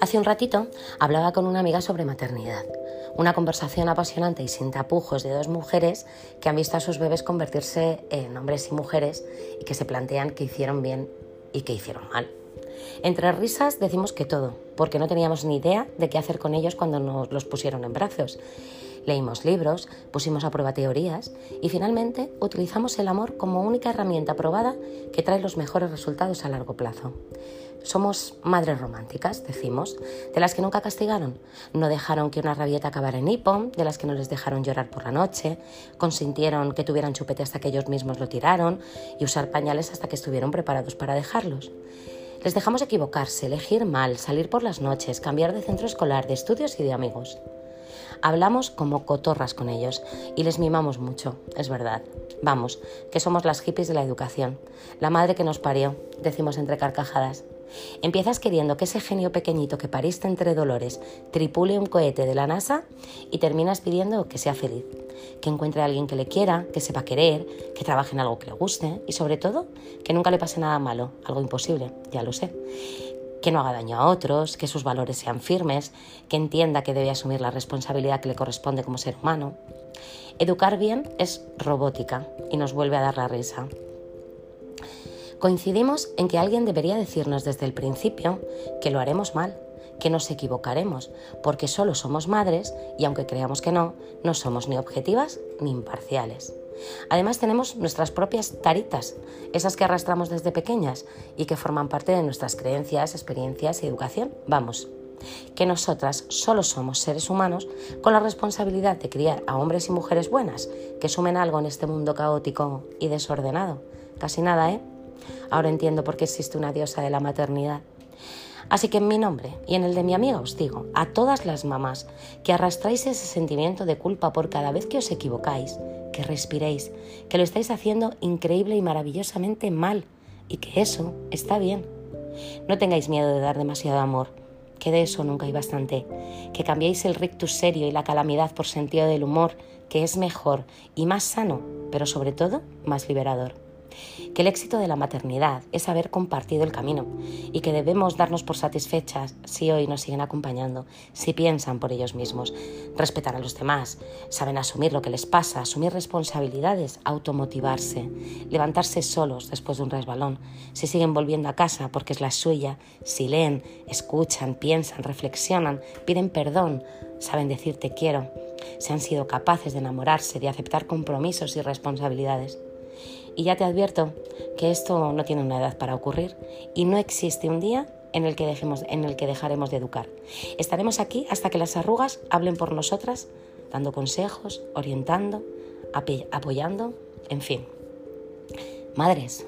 Hace un ratito hablaba con una amiga sobre maternidad. Una conversación apasionante y sin tapujos de dos mujeres que han visto a sus bebés convertirse en hombres y mujeres y que se plantean qué hicieron bien y qué hicieron mal. Entre risas decimos que todo, porque no teníamos ni idea de qué hacer con ellos cuando nos los pusieron en brazos. Leímos libros, pusimos a prueba teorías y finalmente utilizamos el amor como única herramienta probada que trae los mejores resultados a largo plazo. Somos madres románticas, decimos, de las que nunca castigaron, no dejaron que una rabieta acabara en hipo, de las que no les dejaron llorar por la noche, consintieron que tuvieran chupete hasta que ellos mismos lo tiraron y usar pañales hasta que estuvieron preparados para dejarlos. Les dejamos equivocarse, elegir mal, salir por las noches, cambiar de centro escolar, de estudios y de amigos. Hablamos como cotorras con ellos y les mimamos mucho, es verdad. Vamos, que somos las hippies de la educación. La madre que nos parió, decimos entre carcajadas. Empiezas queriendo que ese genio pequeñito que pariste entre dolores tripule un cohete de la NASA y terminas pidiendo que sea feliz, que encuentre a alguien que le quiera, que sepa querer, que trabaje en algo que le guste y sobre todo que nunca le pase nada malo, algo imposible, ya lo sé. Que no haga daño a otros, que sus valores sean firmes, que entienda que debe asumir la responsabilidad que le corresponde como ser humano. Educar bien es robótica y nos vuelve a dar la risa. Coincidimos en que alguien debería decirnos desde el principio que lo haremos mal, que nos equivocaremos, porque solo somos madres y aunque creamos que no, no somos ni objetivas ni imparciales. Además tenemos nuestras propias taritas, esas que arrastramos desde pequeñas y que forman parte de nuestras creencias, experiencias y educación. Vamos, que nosotras solo somos seres humanos con la responsabilidad de criar a hombres y mujeres buenas que sumen algo en este mundo caótico y desordenado. Casi nada, ¿eh? Ahora entiendo por qué existe una diosa de la maternidad. Así que en mi nombre y en el de mi amiga os digo a todas las mamás que arrastráis ese sentimiento de culpa por cada vez que os equivocáis, que respiréis, que lo estáis haciendo increíble y maravillosamente mal y que eso está bien. No tengáis miedo de dar demasiado amor, que de eso nunca hay bastante, que cambiéis el rictus serio y la calamidad por sentido del humor, que es mejor y más sano, pero sobre todo más liberador que el éxito de la maternidad es haber compartido el camino y que debemos darnos por satisfechas si hoy nos siguen acompañando, si piensan por ellos mismos, respetar a los demás, saben asumir lo que les pasa, asumir responsabilidades, automotivarse, levantarse solos después de un resbalón, si siguen volviendo a casa porque es la suya, si leen, escuchan, piensan, reflexionan, piden perdón, saben decir te quiero, si han sido capaces de enamorarse, de aceptar compromisos y responsabilidades. Y ya te advierto que esto no tiene una edad para ocurrir y no existe un día en el que, dejemos, en el que dejaremos de educar. Estaremos aquí hasta que las arrugas hablen por nosotras, dando consejos, orientando, apoyando, en fin. Madres,